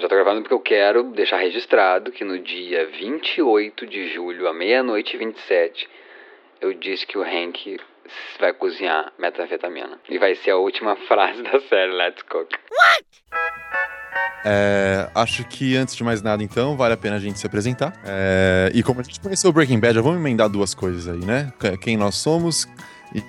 Já tô gravando porque eu quero deixar registrado que no dia 28 de julho, à meia-noite e 27, eu disse que o Hank vai cozinhar metanfetamina. E vai ser a última frase da série Let's Cook. What? É, acho que antes de mais nada, então, vale a pena a gente se apresentar. É, e como a gente conheceu o Breaking Bad, já vamos emendar duas coisas aí, né? Quem nós somos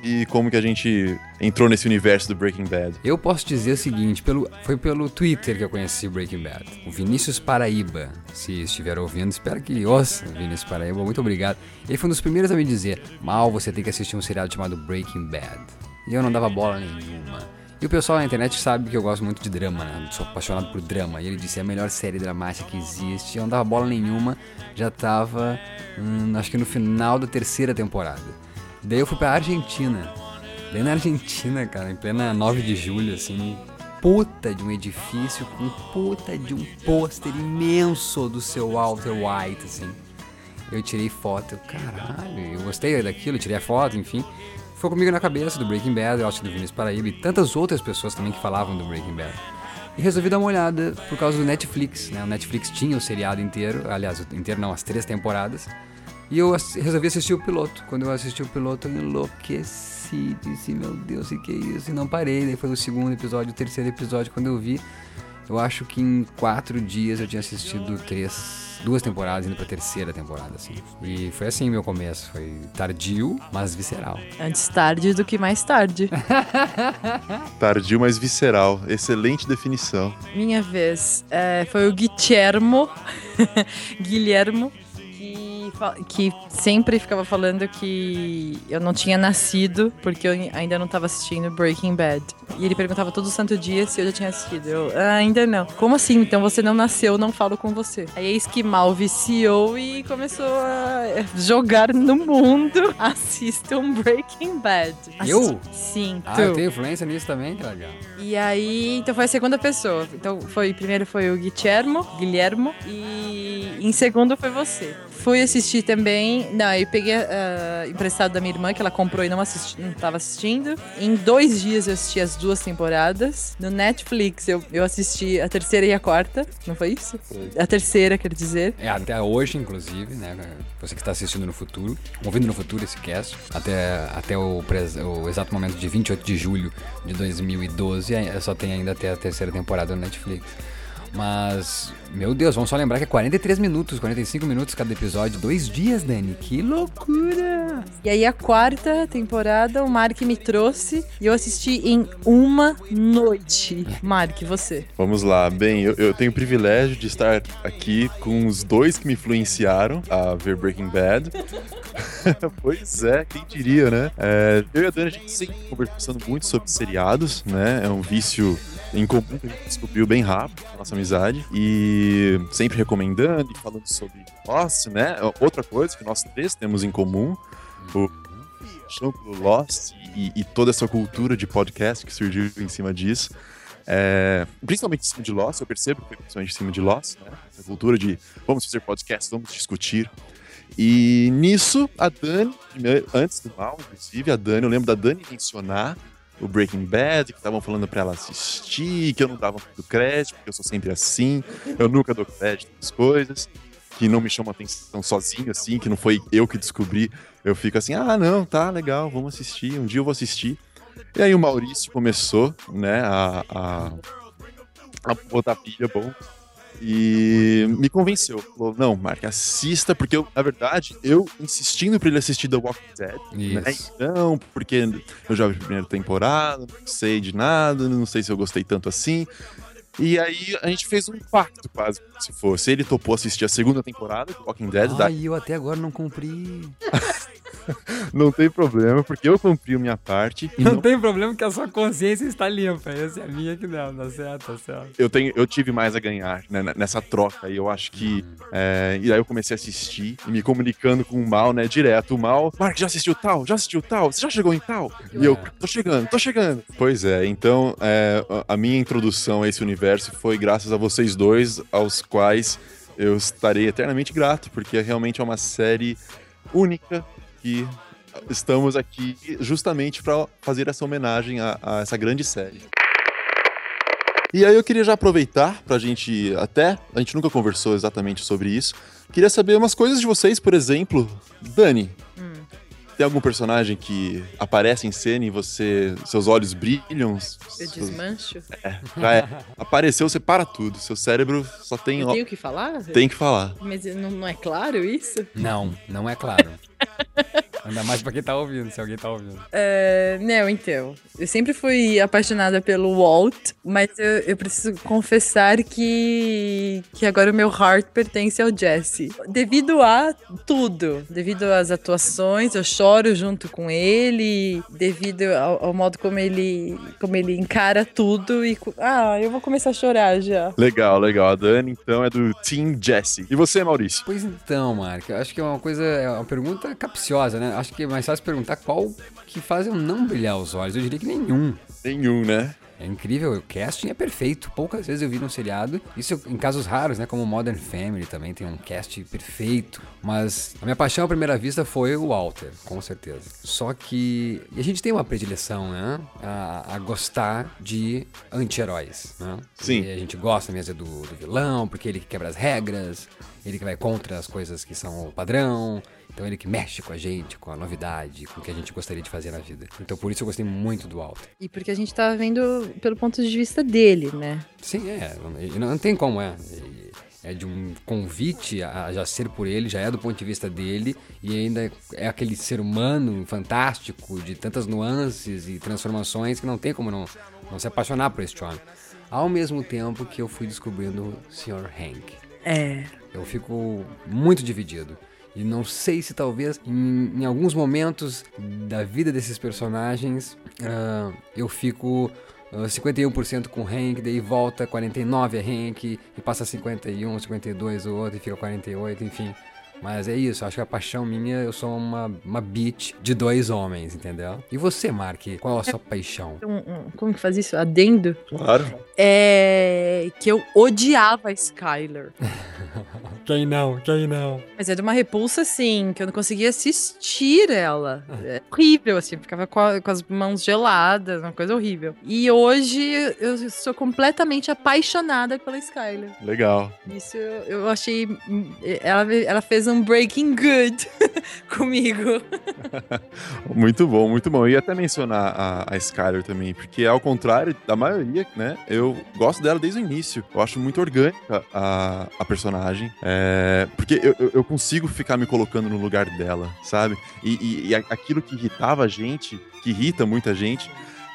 e, como que a gente entrou nesse universo do Breaking Bad. Eu posso dizer o seguinte, pelo, foi pelo Twitter que eu conheci Breaking Bad. O Vinícius Paraíba, se estiver ouvindo, espero que ouça Vinícius Paraíba, muito obrigado. Ele foi um dos primeiros a me dizer, mal você tem que assistir um seriado chamado Breaking Bad. E eu não dava bola nenhuma. E o pessoal na internet sabe que eu gosto muito de drama, né? Sou apaixonado por drama. E ele disse: é a melhor série dramática que existe. Eu não dava bola nenhuma, já tava, hum, acho que no final da terceira temporada. Daí eu fui pra Argentina. Daí na Argentina, cara, em plena 9 de julho, assim, puta de um edifício com puta de um pôster imenso do seu Walter White, assim. Eu tirei foto, eu, caralho, eu gostei daquilo, tirei a foto, enfim foi comigo na cabeça do Breaking Bad, eu acho que do Vinícius Paraíba e tantas outras pessoas também que falavam do Breaking Bad. E resolvi dar uma olhada por causa do Netflix, né? O Netflix tinha o seriado inteiro, aliás, inteiro não, as três temporadas. E eu resolvi assistir o piloto. Quando eu assisti o piloto, eu enlouqueci. Disse, meu Deus, o que é isso? E não parei. Daí foi o segundo episódio, o terceiro episódio. Quando eu vi, eu acho que em quatro dias eu tinha assistido três duas temporadas, indo pra terceira temporada, assim. E foi assim meu começo. Foi tardio, mas visceral. Antes tarde do que mais tarde. tardio, mas visceral. Excelente definição. Minha vez. É, foi o Guillermo. Guilhermo que sempre ficava falando que eu não tinha nascido porque eu ainda não estava assistindo Breaking Bad. E ele perguntava todo santo dia se eu já tinha assistido. Eu, ah, ainda não. Como assim? Então você não nasceu, não falo com você. Aí eis que mal viciou e começou a jogar no mundo. Assistam Breaking Bad. Eu? Sim, ah, tu. eu tenho influência nisso também, que legal. E aí, então foi a segunda pessoa. Então foi, primeiro foi o Guillermo, Guilhermo, e em segundo foi você. Fui assistir também. Não, eu peguei uh, emprestado da minha irmã, que ela comprou e não, assisti, não tava assistindo. Em dois dias eu assisti as duas temporadas. No Netflix eu, eu assisti a terceira e a quarta. Não foi isso? Foi. A terceira, quer dizer. É, até hoje, inclusive, né? Você que está assistindo no futuro, ouvindo no futuro esse cast, até, até o, o exato momento de 28 de julho de 2012, só tem ainda até a terceira temporada no Netflix. Mas, meu Deus, vamos só lembrar que é 43 minutos, 45 minutos cada episódio, dois dias, Dani. Que loucura! E aí a quarta temporada o Mark me trouxe e eu assisti em uma noite. Mark, você? Vamos lá. Bem, eu, eu tenho o privilégio de estar aqui com os dois que me influenciaram a ver Breaking Bad. pois é, quem diria, né? É, eu e a Dani, a gente sempre conversando muito sobre seriados, né? É um vício em comum que a gente descobriu bem rápido na nossa amizade. E sempre recomendando e falando sobre Lost, né? Outra coisa que nós três temos em comum, o paixão pelo Lost e, e, toda essa cultura de podcast que surgiu em cima disso. É, principalmente em cima de Lost, eu percebo que foi principalmente em cima de Lost, né? Essa cultura de vamos fazer podcast, vamos discutir. E nisso, a Dani, antes do mal, inclusive, a Dani, eu lembro da Dani mencionar o Breaking Bad, que estavam falando para ela assistir, que eu não dava muito crédito, porque eu sou sempre assim, eu nunca dou crédito nas coisas, que não me chama atenção sozinho, assim, que não foi eu que descobri. Eu fico assim, ah, não, tá legal, vamos assistir, um dia eu vou assistir. E aí o Maurício começou, né, a, a, a botar pilha, bom, e me convenceu. Falou, não, Mark, assista, porque eu, na verdade, eu insistindo pra ele assistir The Walking Dead, né? Não, porque eu já vi a primeira temporada, não sei de nada, não sei se eu gostei tanto assim. E aí a gente fez um pacto quase, se fosse. Ele topou assistir a segunda temporada do Walking Dead. Ai, da... eu até agora não cumpri. não tem problema, porque eu cumpri a minha parte. Não, não, tem problema que a sua consciência está limpa. Essa é a minha que não, tá certo, tá certo. Eu, tenho, eu tive mais a ganhar né, nessa troca e eu acho que. É, e aí eu comecei a assistir e me comunicando com o mal, né, direto. O mal, Mark, já assistiu tal? Já assistiu tal? Você já chegou em tal? E eu, tô chegando, tô chegando. Pois é, então é, a minha introdução a esse universo foi graças a vocês dois, aos quais eu estarei eternamente grato, porque realmente é uma série única, que estamos aqui justamente para fazer essa homenagem a, a, essa grande série. E aí eu queria já aproveitar pra gente até, a gente nunca conversou exatamente sobre isso. Queria saber umas coisas de vocês, por exemplo, Dani. Tem algum personagem que aparece em cena e você, seus olhos brilham? Eu seus- desmancho. Já é. Apareceu, você para tudo. Seu cérebro só tem, Eu tenho que falar? tem que falar. Mas não, não é claro isso? Não, não é claro. Ainda mais pra quem tá ouvindo, se alguém tá ouvindo. É, não, então. Eu sempre fui apaixonada pelo Walt, mas eu, eu preciso confessar que, que agora o meu heart pertence ao Jesse. Devido a tudo. Devido às atuações, eu choro junto com ele, devido ao, ao modo como ele, como ele encara tudo. E, ah, eu vou começar a chorar já. Legal, legal. A Dani, então, é do Team Jesse. E você, Maurício? Pois então, Mark, eu acho que é uma coisa, é uma pergunta capciosa, né? Acho que é mais fácil perguntar qual que faz eu não brilhar os olhos. Eu diria que nenhum. Nenhum, né? É incrível, o casting é perfeito. Poucas vezes eu vi num seriado. Isso em casos raros, né? Como Modern Family também tem um cast perfeito. Mas a minha paixão à primeira vista foi o Walter, com certeza. Só que e a gente tem uma predileção, né? A, a gostar de anti-heróis, né? Sim. E a gente gosta mesmo do, do vilão, porque ele que quebra as regras, ele que vai contra as coisas que são o padrão. Então ele que mexe com a gente, com a novidade, com o que a gente gostaria de fazer na vida. Então por isso eu gostei muito do Walter. E porque a gente tá vendo pelo ponto de vista dele, né? Sim, é. Não, não tem como, é. É de um convite a já ser por ele, já é do ponto de vista dele, e ainda é aquele ser humano fantástico, de tantas nuances e transformações que não tem como não, não se apaixonar por este homem. Ao mesmo tempo que eu fui descobrindo o Sr. Hank. É. Eu fico muito dividido. E não sei se talvez em, em alguns momentos da vida desses personagens ah, eu fico ah, 51% com Hank, daí volta 49 é Hank, e passa 51, 52 o outro e fica 48, enfim. Mas é isso, acho que a paixão minha, eu sou uma, uma bitch de dois homens, entendeu? E você, Mark, qual a sua paixão? Um- um- como que faz isso? Adendo? Claro. É que eu odiava a Skyler. Quem não? Quem não? Mas é de uma repulsa, assim, que eu não conseguia assistir ela. É horrível, assim, ficava com, a- com as mãos geladas, uma coisa horrível. E hoje eu sou completamente apaixonada pela Skyler. Legal. Isso eu, eu achei. Ela, ela fez um breaking good comigo. Muito bom, muito bom. E até mencionar a, a Skyler também, porque ao contrário da maioria, né? Eu gosto dela desde o início. Eu acho muito orgânica a, a personagem. É, porque eu, eu- eu consigo ficar me colocando no lugar dela, sabe? E, e- e aquilo que irritava a gente, que irrita muita gente.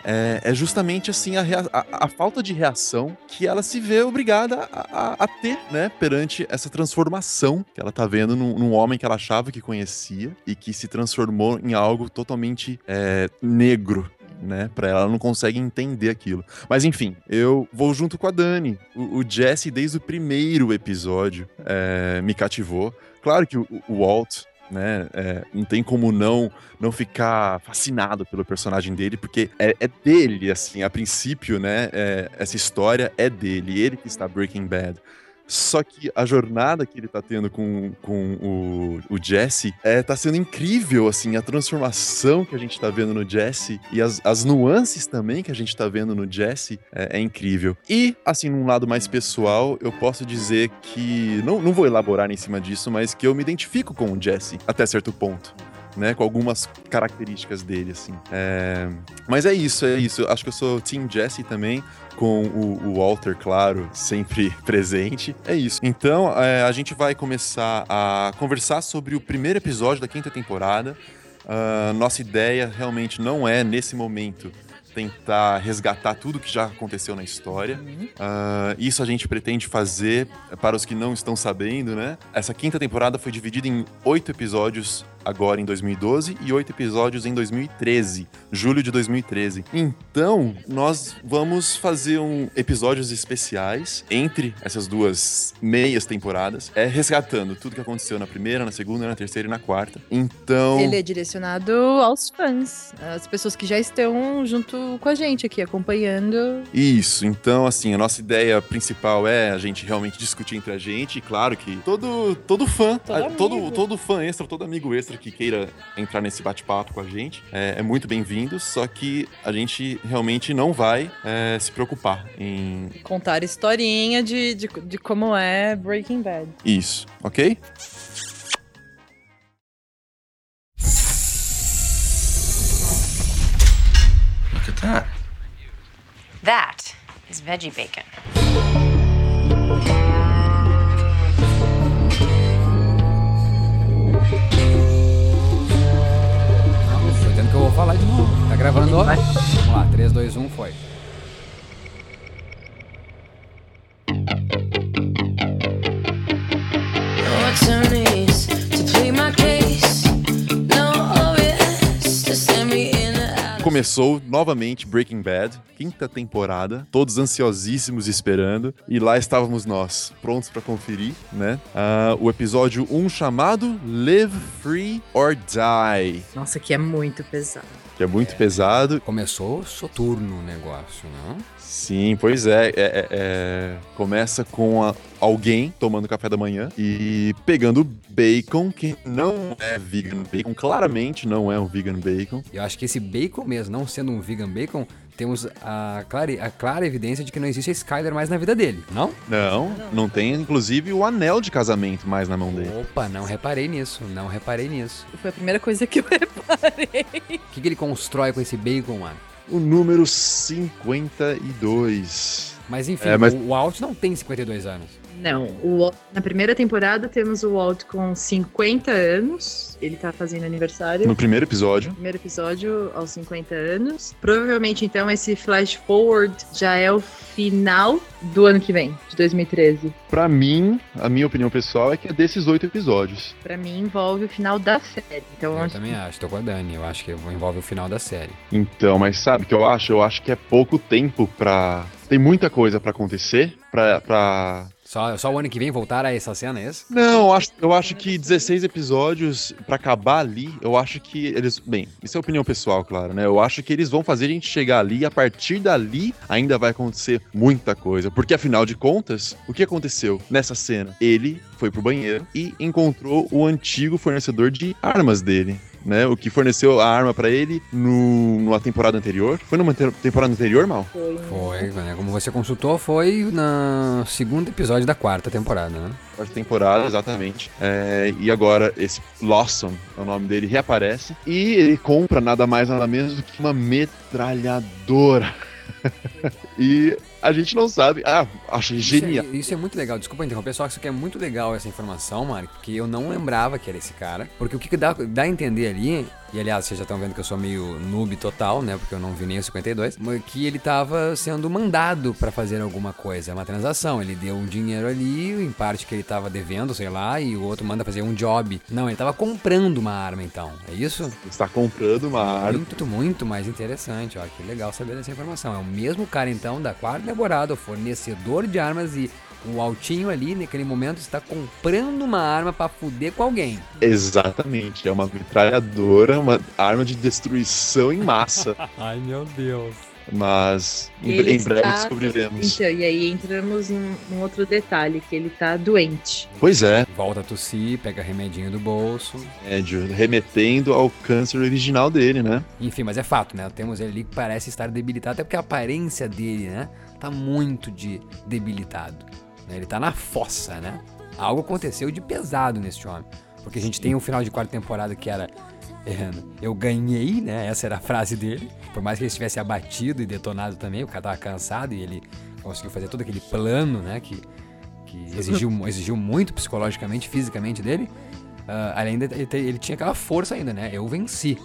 É, é justamente assim a, a- a falta de reação que ela se vê obrigada a, a- a ter, né? Perante essa transformação que ela tá vendo num, num homem que ela achava que conhecia e que se transformou em algo totalmente é, negro, né? Pra ela, ela não consegue entender aquilo. Mas enfim, eu vou junto com a Dani. O, o Jesse, desde o primeiro episódio, é, me cativou. Claro que o, o Walt. Né, é, não tem como não não ficar fascinado pelo personagem dele, porque é, é dele, assim, a princípio, né? é, essa história é dele, ele que está Breaking Bad. Só que a jornada que ele tá tendo com, com o, o Jesse é, tá sendo incrível, assim, a transformação que a gente tá vendo no Jesse e as, as nuances também que a gente tá vendo no Jesse é, é incrível. E, assim, num lado mais pessoal, eu posso dizer que, não, não vou elaborar em cima disso, mas que eu me identifico com o Jesse até certo ponto. Né, com algumas características dele, assim. É, Mas é isso, é isso. Acho que eu sou Team Jesse também com o, o Walter, claro, sempre presente. É isso. Então, é, a gente vai começar a conversar sobre o primeiro episódio da quinta temporada. Ah, nossa ideia realmente não é, nesse momento, tentar resgatar tudo que já aconteceu na história. Ah, isso a gente pretende fazer, para os que não estão sabendo, né? Essa quinta temporada foi dividida em oito episódios agora em 2012 e oito episódios em 2013, julho de 2013. Então, nós vamos fazer um episódios especiais entre essas duas meias temporadas, é resgatando tudo que aconteceu na primeira, na segunda, na terceira e na quarta. Então, Ele é direcionado aos fãs, às pessoas que já estão junto com a gente aqui, acompanhando. Isso, então assim, a nossa ideia principal é a gente realmente discutir entre a gente, e claro que todo, todo fã, Todo todo, todo fã extra, todo amigo extra que queira entrar nesse bate-papo com a gente, é, é muito bem-vindo, só que a gente realmente não vai é, se preocupar em Contar historinha de, de, de como é Breaking Bad. isso, ok? Look at that. That is veggie bacon. Falar de novo. Tá gravando? Vamos lá, 3, 2, 1, foi. Começou novamente Breaking Bad, quinta temporada, todos ansiosíssimos esperando, e lá estávamos nós, prontos para conferir, né? Ah, o episódio 1 chamado Live Free or Die, Nossa, que é muito pesado. Que é muito pesado. Começou soturno o negócio, não? Sim, pois é. é- é- é, começa com a- alguém tomando café da manhã e pegando bacon, que não é vegan bacon, claramente não é um vegan bacon. Eu acho que esse bacon mesmo, não sendo um vegan bacon, temos a clara, a clara evidência de que não existe a Skyler mais na vida dele, não? Não, não tem, inclusive, o anel de casamento mais na mão dele. Opa, não reparei nisso, não reparei nisso. Foi a primeira coisa que eu reparei. O que, que ele constrói com esse bacon, mano? O número 52. Mas enfim, É, mas- o, o Alt não tem 52 anos. Não, o Walt- na primeira temporada temos o Walt com 50 anos. Ele tá fazendo aniversário. No primeiro episódio. Primeiro episódio aos 50 anos. Provavelmente, então, esse flash forward já é o final do ano que vem, de 2013. Pra mim, a minha opinião pessoal é que é desses oito episódios. Pra mim, envolve o final da série. Então, Eu onde- também acho, tô com a Dani, eu acho que envolve o final da série. Então, mas sabe o que eu acho? Eu acho que é pouco tempo pra. Tem muita coisa pra acontecer. Pra. pra... Só, só o ano que vem voltar a essa cena, é isso? Não, eu acho, eu acho que 16 episódios pra acabar ali, eu acho que eles. Bem, isso é opinião pessoal, claro, né? Eu acho que eles vão fazer a gente chegar ali e a partir dali ainda vai acontecer muita coisa. Porque afinal de contas, o que aconteceu nessa cena? Ele foi pro banheiro e encontrou o antigo fornecedor de armas dele. Né, o que forneceu a arma pra ele no, numa temporada anterior. Foi numa te- temporada anterior, Mal? Foi, né? Como você consultou, foi no segundo episódio da quarta temporada, né? Quarta temporada, exatamente. É, e agora esse Lawson, é o nome dele, reaparece. E ele compra nada mais nada menos do que uma metralhadora. e a gente não sabe. Ah, achei genial. Isso é, isso é muito legal. Desculpa interromper, só que isso aqui é muito legal essa informação, Mário, porque eu não lembrava que era esse cara. Porque o que, dá, dá a entender ali, e aliás, vocês já estão vendo que eu sou meio noob total, né? Porque eu não vi nem o 52, mas que ele tava sendo mandado pra fazer alguma coisa, uma transação. Ele deu um dinheiro ali, em parte que ele tava devendo, sei lá, e o outro manda fazer um job. Não, ele tava comprando uma arma então. É isso? Está comprando uma arma. Muito, muito mais interessante, ó. Que legal saber dessa informação. É o mesmo cara, então, da quarta temporada, o fornecedor de armas e o Altinho ali, naquele momento, está comprando uma arma pra fuder com alguém. Exatamente. É uma metralhadora, uma arma de destruição em massa. Ai, meu Deus. Mas em, Ele em breve está- descobriremos. Então, e aí entramos num, num outro detalhe, que ele tá doente. Pois é, Volta a tossir, pega remedinho do bolso. médio, remetendo ao câncer original dele, né? Enfim, mas é fato, né? Temos ele ali que parece estar debilitado, até porque a aparência dele, né? Tá muito de debilitado. né? Ele tá na fossa, né? Algo aconteceu de pesado nesse homem. Porque a gente tem um final de quarta temporada que era. é, eu ganhei, né? Essa era a frase dele. Por mais que ele estivesse abatido e detonado também, o cara tava cansado e ele conseguiu fazer todo aquele plano, né? Que, que exigiu, exigiu muito psicologicamente, fisicamente dele. Ah, ainda ele, ele tinha aquela força ainda, né? Eu venci.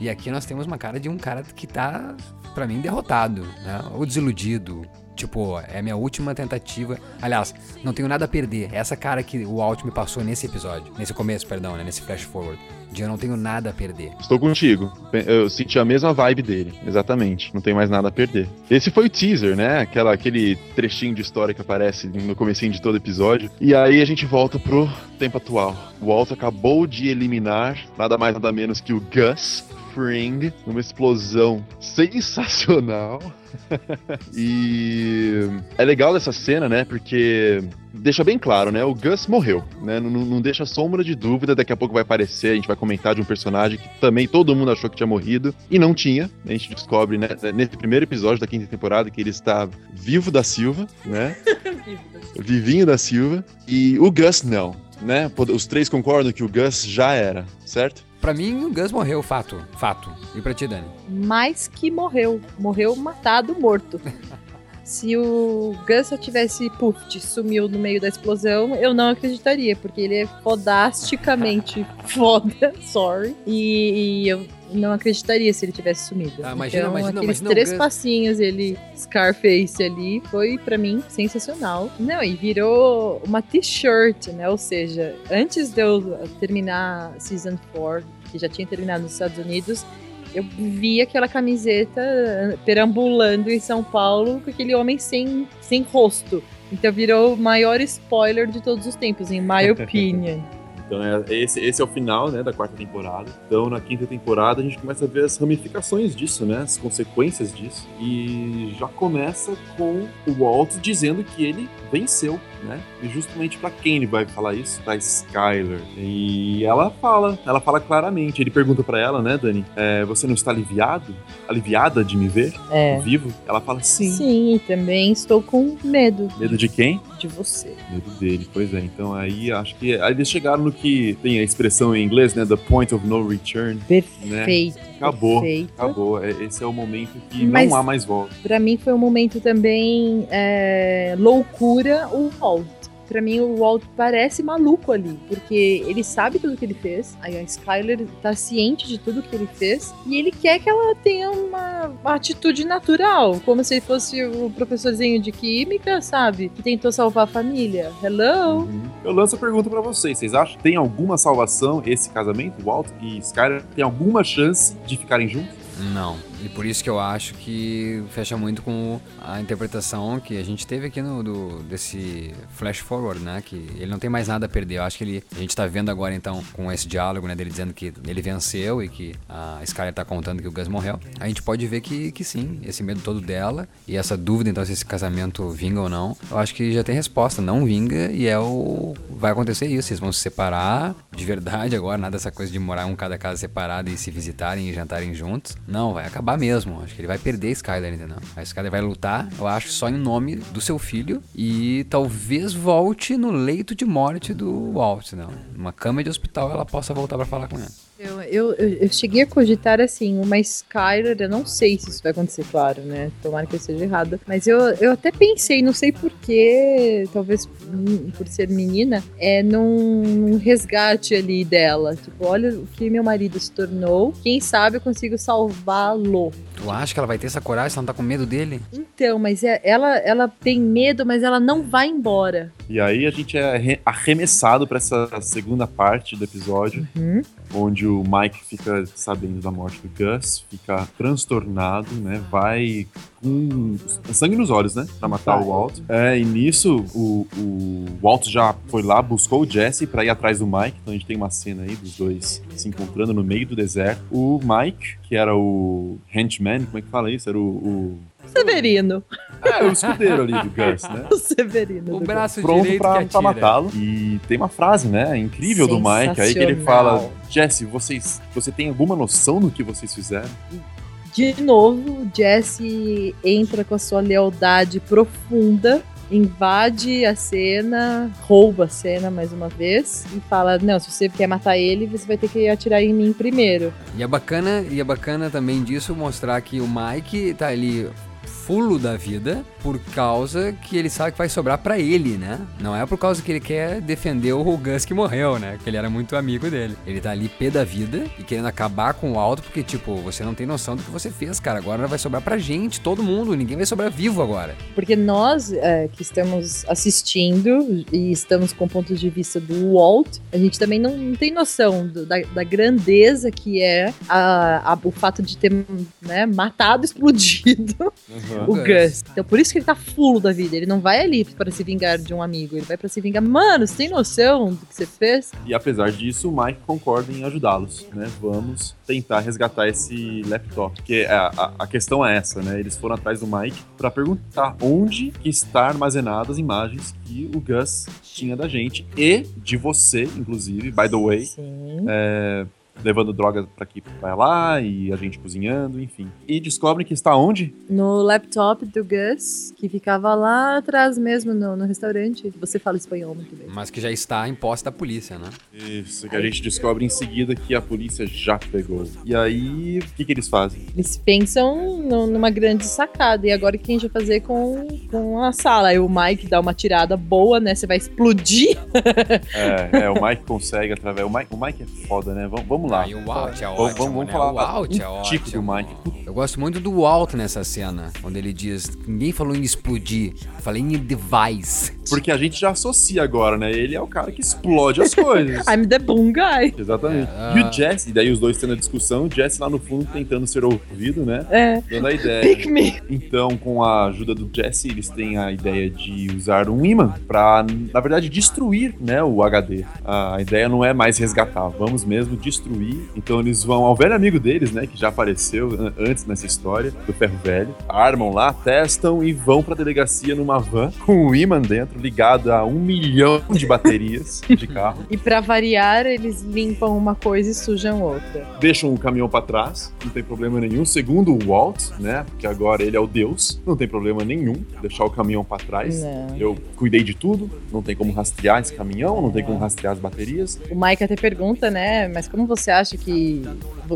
E aqui nós temos uma cara de um cara que tá, pra mim, derrotado, né? Ou desiludido. Tipo, é minha última tentativa. Aliás, não tenho nada a perder. É essa cara que o Alt me passou nesse episódio. Nesse começo, perdão, né? Nesse flash forward. De eu não tenho nada a perder. Estou contigo. Eu senti a mesma vibe dele, exatamente. Não tem mais nada a perder. Esse foi o teaser, né? Aquela, aquele trechinho de história que aparece no comecinho de todo episódio. E aí a gente volta pro tempo atual. O Walt acabou de eliminar nada mais nada menos que o Gus Fring, numa explosão sensacional. e é legal dessa cena, né? Porque deixa bem claro, né? O Gus morreu, né? Não, não deixa sombra de dúvida. Daqui a pouco vai aparecer, a gente vai comentar de um personagem que também todo mundo achou que tinha morrido e não tinha. A gente descobre, né, nesse primeiro episódio da quinta temporada que ele está vivo da Silva, né? Vivinho da Silva. E o Gus não, né? Os três concordam que o Gus já era, certo? Pra mim, o Gus morreu, fato. Fato. E pra ti, Dani? Mais que morreu. Morreu matado, morto. Se o Gus só tivesse, puf, sumiu no meio da explosão, eu não acreditaria, porque ele é fodasticamente foda, sorry. E, e eu não acreditaria se ele tivesse sumido. Ah, imagina, então, imagina, aqueles imagina três Gus- passinhos, ele, Scarface ali, foi pra mim sensacional. Não, e virou uma t-shirt, né? Ou seja, antes de eu terminar Season 4, que já tinha terminado nos Estados Unidos, eu vi aquela camiseta perambulando em São Paulo com aquele homem sem, sem rosto. Então virou o maior spoiler de todos os tempos, em my opinion. Então é, esse, esse é o final né, da quarta temporada. Então na quinta temporada a gente começa a ver as ramificações disso, né? As consequências disso. E já começa com o Walt dizendo que ele venceu, né? E justamente pra quem ele vai falar isso? Pra Skyler. E ela fala, ela fala claramente. Ele pergunta pra ela, né, Dani? é, você não está aliviado? Aliviada de me ver É. vivo? Ela fala sim. Sim, também estou com medo Medo de quem? de você. Medo dele, pois é. Então aí acho que aí eles chegaram no que tem a expressão em inglês, né? The point of no return. Perfeito. Acabou. Acabou. É- Esse é o momento que Mas- não há mais volta. Pra mim foi um momento também é, loucura o Walt. Pra mim o Walt parece maluco ali, porque ele sabe tudo que ele fez, aí a Skyler tá ciente de tudo que ele fez, e ele quer que ela tenha uma, uma atitude natural, como se ele fosse o professorzinho de química, sabe? Que tentou salvar a família. Hello? Eu lanço a pergunta pra vocês. Vocês acham que tem alguma salvação esse casamento? Walt e Skyler tem alguma chance de ficarem juntos? Não. E por isso que eu acho que fecha muito com a interpretação que a gente teve aqui no do, desse flash forward, né? Que ele não tem mais nada a perder. Eu acho que ele, a gente tá vendo agora então com esse diálogo, né? Dele dizendo que ele venceu e que a Skyler tá contando que o Gus morreu. A gente pode ver que, que sim, esse medo todo dela e essa dúvida então se esse casamento vinga ou não. Eu acho que já tem resposta. Não vinga e é o. Vai acontecer isso. Eles vão se separar de verdade agora. Nada dessa coisa de morar um cada casa separado e se visitarem e jantarem juntos. Não, vai acabar mesmo. Acho que ele vai perder a Skyler, entendeu? A Skyler vai lutar, eu acho, só em nome do seu filho e talvez volte no leito de morte do Walt, não. Numa cama de hospital ela possa voltar pra falar com ele. Eu, eu, eu, eu cheguei a cogitar assim, uma Skyler, eu não sei se isso vai acontecer, claro, né? Tomara que eu esteja errada. Mas eu, eu até pensei, não sei porquê, talvez por ser menina, é num, resgate ali dela. Tipo, olha o que meu marido se tornou. Quem sabe eu consigo salvá-lo. Tu acha que ela vai ter essa coragem se ela não tá com medo dele? Então, mas é- ela, ela tem medo, mas ela não vai embora. E aí a gente é arre- arremessado pra essa segunda parte do episódio, Uhum. onde o Mike fica sabendo da morte do Gus, fica transtornado, né? Vai com sangue nos olhos, né? Pra matar o Walt. É, e nisso o, o Walt já foi lá, buscou o Jesse pra ir atrás do Mike. Então a gente tem uma cena aí dos dois se encontrando no meio do deserto. O Mike, que era o henchman, como é que fala isso? Era o. o... Severino. É, o escudeiro ali do Gus, né? O Severino. O braço pronto direito pra, que pra matá-lo. E tem uma frase, né, incrível do Mike aí que ele fala. Jesse, vocês, você tem alguma noção do que vocês fizeram? De novo, o Jesse entra com a sua lealdade profunda, invade a cena, rouba a cena mais uma vez e fala: Não, se você quer matar ele, você vai ter que atirar em mim primeiro. E é bacana, e é bacana também disso mostrar que o Mike tá ali fulo da vida por causa que ele sabe que vai sobrar pra ele, né? Não é por causa que ele quer defender o Gus que morreu, né? Que ele era muito amigo dele. Ele tá ali pé da vida e querendo acabar com o Alto porque, tipo, você não tem noção do que você fez, cara. Agora vai sobrar pra gente, todo mundo. Ninguém vai sobrar vivo agora. Porque nós é, que estamos assistindo e estamos com pontos de vista do Walt, a gente também não, tem noção do- da, da grandeza que é a- a- o fato de ter né, matado, explodido o Gus. Gus. Então por isso isso que ele tá fulo da vida. Ele não vai ali para se vingar de um amigo. Ele vai para se vingar. Mano, você tem noção do que você fez? E apesar disso, o Mike concorda em ajudá-los, né? Vamos tentar resgatar esse laptop. Porque a, a, a questão é essa, né? Eles foram atrás do Mike para perguntar onde que está armazenadas as imagens que o Gus tinha da gente e de você, inclusive, by the way. Sim. É, levando droga pra aqui pra lá e a gente cozinhando, enfim. E descobrem que está onde? No laptop do Gus, que ficava lá atrás mesmo no, no restaurante. Você fala espanhol muito bem. Mas que já está em posse da polícia, né? Isso, que a gente descobre em seguida que a polícia já pegou. E aí, o que, que eles fazem? Eles pensam no- numa grande sacada. E agora o que a gente vai fazer com, com a sala? Aí o Mike dá uma tirada boa, né? Você vai explodir. É, é, o Mike consegue através. O Mike, o Mike é foda, né? Vamos, vamos lá. Ah, e o alt é Vamos- ótimo, vamos, vamos né? falar o alt é um tico ótimo. do Mike. Eu gosto muito do alt nessa cena, quando ele diz, ninguém falou em explodir, falei em device. Porque a gente já associa agora, né? Ele é o cara que explode as coisas. I'm the boom guy. Exatamente. É, E ah. o Jesse, e daí os dois tendo a discussão, o Jesse lá no fundo tentando ser ouvido, né? É. Dando a ideia. Pick me. Então, com a ajuda do Jesse, eles têm a ideia de usar um imã pra, na verdade, destruir né, o HD. A ideia não é mais resgatar, vamos mesmo destruir. Então, eles vão ao velho amigo deles, né, que já apareceu an- antes nessa história, do Ferro Velho. Armam lá, testam e vão pra delegacia numa van com um imã dentro, ligado a um milhão de baterias de carro. E pra variar, eles limpam uma coisa e sujam outra. deixam o caminhão pra trás, não tem problema nenhum. Segundo o Walt, né? Porque agora ele é o Deus, não tem problema nenhum deixar o caminhão pra trás. Não. Eu cuidei de tudo, não tem como rastrear esse caminhão, não tem como rastrear as baterias. O Mike até pergunta, né? Mas como você acha que.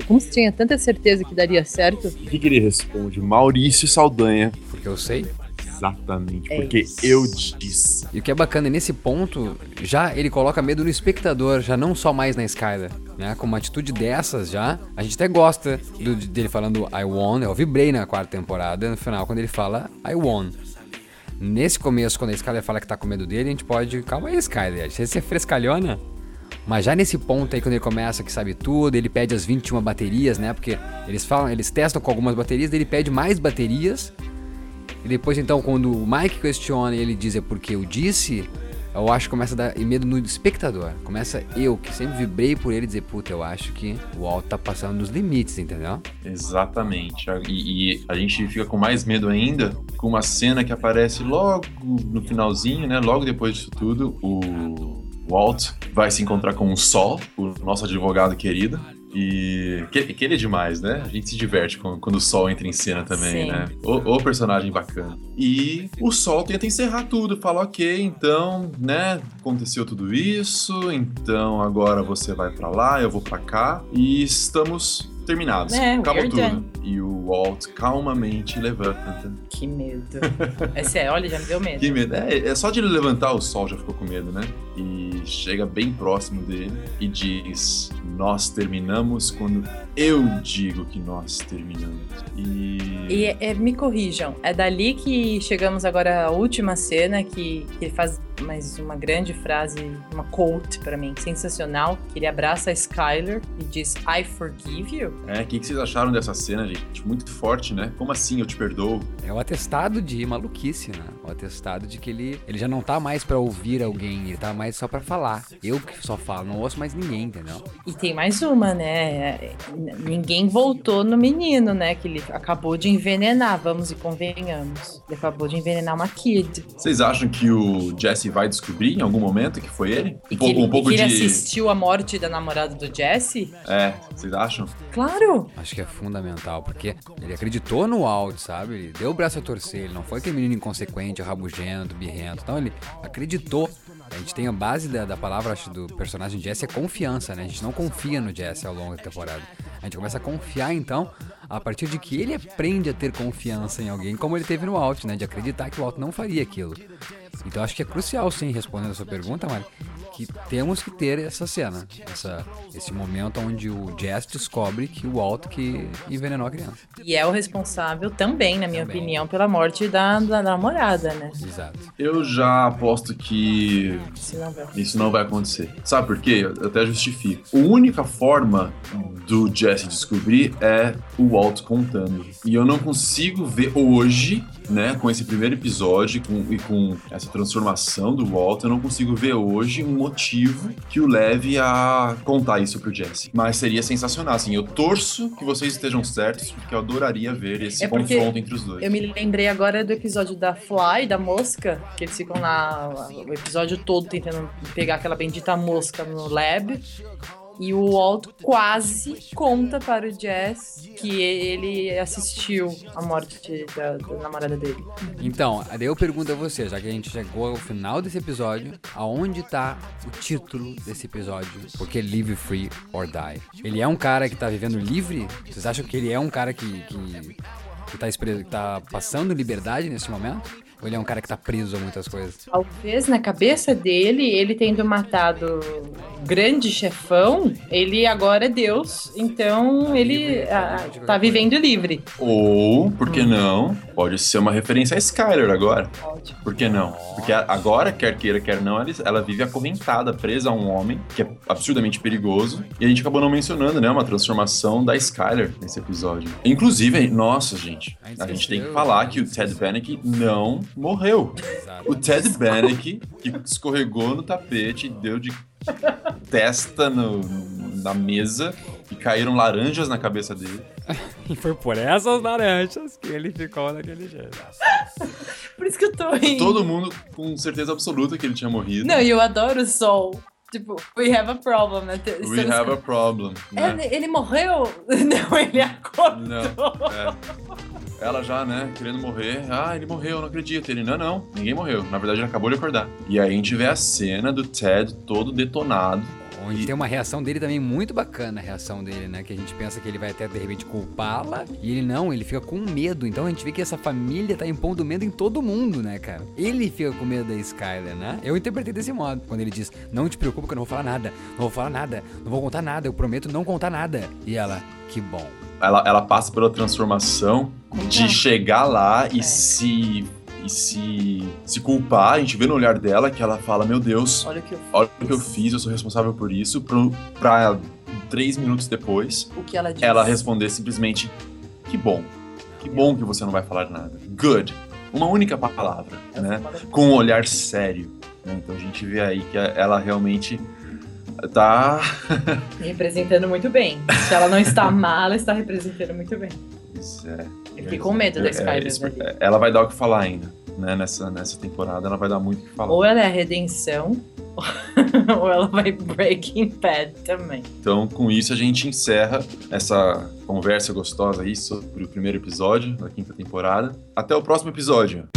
Como você tinha tanta certeza que daria certo? O que, que ele responde? Maurício Saldanha. Porque eu sei. Exatamente, É porque isso. eu disse. E o que é bacana, nesse ponto, já ele coloca medo no espectador, já não só mais na Skyler, né? Com uma atitude dessas já, a gente até gosta do- dele falando I won, eu vibrei na quarta temporada, no final, quando ele fala I won. Nesse começo, quando a Skyler fala que tá com medo dele, a gente pode, calma aí Skyler, você é frescalhona. Mas já nesse ponto aí, quando ele começa que sabe tudo, ele pede as 21 baterias, né? Porque eles falam, eles testam com algumas baterias, ele pede mais baterias. E depois, então, quando o Mike questiona e ele diz é porque eu disse, eu acho que começa a dar medo no espectador. Começa eu, que sempre vibrei por ele, dizer, puta, eu acho que o Walt tá passando dos limites, entendeu? Exatamente. E, e a gente fica com mais medo ainda com uma cena que aparece logo no finalzinho, né? Logo depois disso tudo, o Walt vai se encontrar com o Sol, o nosso advogado querido. E que, que ele é demais, né? A gente se diverte com- quando o Sol entra em cena também, Sim. né? O, o personagem bacana. E o Sol tenta encerrar tudo, fala, ok, então, né? Aconteceu tudo isso, então agora você vai pra lá, eu vou pra cá e estamos terminados. É, Acabou tudo. done. E o Walt calmamente levanta. Que medo. É sério, olha, já me deu medo. Que medo. É, é só de ele levantar o sol já ficou com medo, né? E chega bem próximo dele e diz: Nós terminamos quando eu digo que nós terminamos. E. E é- é, me corrijam, é dali que chegamos agora à última cena que, que ele faz mais uma grande frase, uma quote pra mim, sensacional, que ele abraça a Skyler e diz I forgive you. É, o que, que vocês acharam dessa cena, gente? Muito forte, né? Como assim eu te perdoo? É o atestado de maluquice, né? O atestado de que ele, ele já não tá mais pra ouvir alguém, ele tá mais só pra falar. Eu que só falo, não ouço mais ninguém, entendeu? E tem mais uma, né? Ninguém voltou no menino, né? Que ele acabou de envenenar, vamos e convenhamos. Ele acabou de envenenar uma kid. Vocês acham que o Jesse vai descobrir em algum momento que foi ele? Um que pouco, ele, um pouco e que ele de. assistiu a morte da namorada do Jesse? É, vocês acham? Claro! Acho que é fundamental, porque ele acreditou no Walt, sabe? Ele deu o braço a torcer, ele não foi aquele menino inconsequente, rabugento, birrento. Então ele acreditou. A gente tem a base da, da palavra, acho, do personagem Jesse é confiança, né? A gente não confia no Jesse ao longo da temporada. A gente começa a confiar, então, a partir de que ele aprende a ter confiança em alguém, como ele teve no Walt, né? De acreditar que o Walt não faria aquilo. Então acho que é crucial, sim, respondendo a sua pergunta, Mari, que temos que ter essa cena, essa, esse momento onde o Jess descobre que o Walt que envenenou a criança. E é o responsável também, na minha Também. opinião, pela morte da, da namorada, né? Exato. Eu já aposto que não vai. Isso não vai acontecer. Sabe por quê? Eu até justifico. A única forma do Jesse descobrir é o Walt contando. E eu não consigo ver hoje, né, com esse primeiro episódio com- e com essa transformação do Walt, eu não consigo ver hoje um motivo que o leve a contar isso pro Jesse. Mas seria sensacional, assim. Eu torço que vocês estejam certos, porque eu adoraria ver esse É confronto entre os dois. Eu me lembrei agora do episódio da Fly, da mosca, que eles ficam lá o episódio todo tentando pegar aquela bendita mosca no lab. E o Walt quase conta para o Jess que ele assistiu a morte da, da namorada dele. Então, daí eu pergunto a você, já que a gente chegou ao final desse episódio, aonde tá o título desse episódio? Porque Live Free or Die. Ele é um cara que tá vivendo livre? Vocês acham que ele é um cara que, que, que, tá, que tá passando liberdade nesse momento? Ou ele é um cara que tá preso a muitas coisas? Talvez na cabeça dele, ele tendo matado o grande chefão, ele agora é Deus. Então ele Livre, ah, de tá vivendo livre. Ou, por que não, pode ser uma referência a Skyler agora. Ótimo. Por que não? Porque agora, quer queira, quer não, ela, ela vive acorrentada, presa a um homem que é absurdamente perigoso. E a gente acabou não mencionando, né? Uma transformação da Skyler nesse episódio. Inclusive, nossa, gente, A gente tem que falar que o Ted Bannock não morreu. O Ted Bannock, que escorregou no tapete e deu de testa no- na mesa e caíram laranjas na cabeça dele. E foi por essas laranjas que ele ficou daquele jeito. Por isso que eu tô rindo. Todo mundo com certeza absoluta que ele tinha morrido. Não, e eu adoro o Sol. Tipo, we have a problem, né? We estamos- have a problem. Né? Ele, ele morreu? Não, ele acordou. Não, é. Ela já, né, querendo morrer. Ah, ele morreu, não acredito. Ele, não, não, ninguém morreu. Na verdade, ele acabou de acordar. E aí a gente vê a cena do Ted todo detonado. Onde tem uma reação dele também muito bacana, a reação dele, né? Que a gente pensa que ele vai até de repente culpá-la. E ele não, ele fica com medo. Então a gente vê que essa família tá impondo medo em todo mundo, né, cara? Ele fica com medo da Skyler, né? Eu interpretei desse modo. Quando ele diz: Não te preocupa que eu não vou falar nada. Não vou falar nada. Não vou contar nada. Eu prometo não contar nada. E ela, que bom. Ela, ela passa pela transformação de chegar lá e se. E se, se culpar, a gente vê no olhar dela que ela fala: Meu Deus, Olha o que eu fiz. olha o que eu fiz, eu sou responsável por isso. Pro, pra três minutos depois, O que ela ela responder simplesmente: Que bom, que bom que você não vai falar nada. Good. Uma única palavra, né? Com um olhar sério. né? Então a gente vê aí que ela realmente tá. Representando muito bem. Se ela não está má, ela está representando muito bem. Pois é. Eu fiquei com medo da É, Skyler é, ela vai dar o que falar ainda, né? Nessa, nessa temporada, ela vai dar muito o que falar. Ou ela é a redenção, ou ela vai Breaking Bad também. Então, com isso, a gente encerra essa conversa gostosa aí sobre o primeiro episódio da quinta temporada. Até o próximo episódio.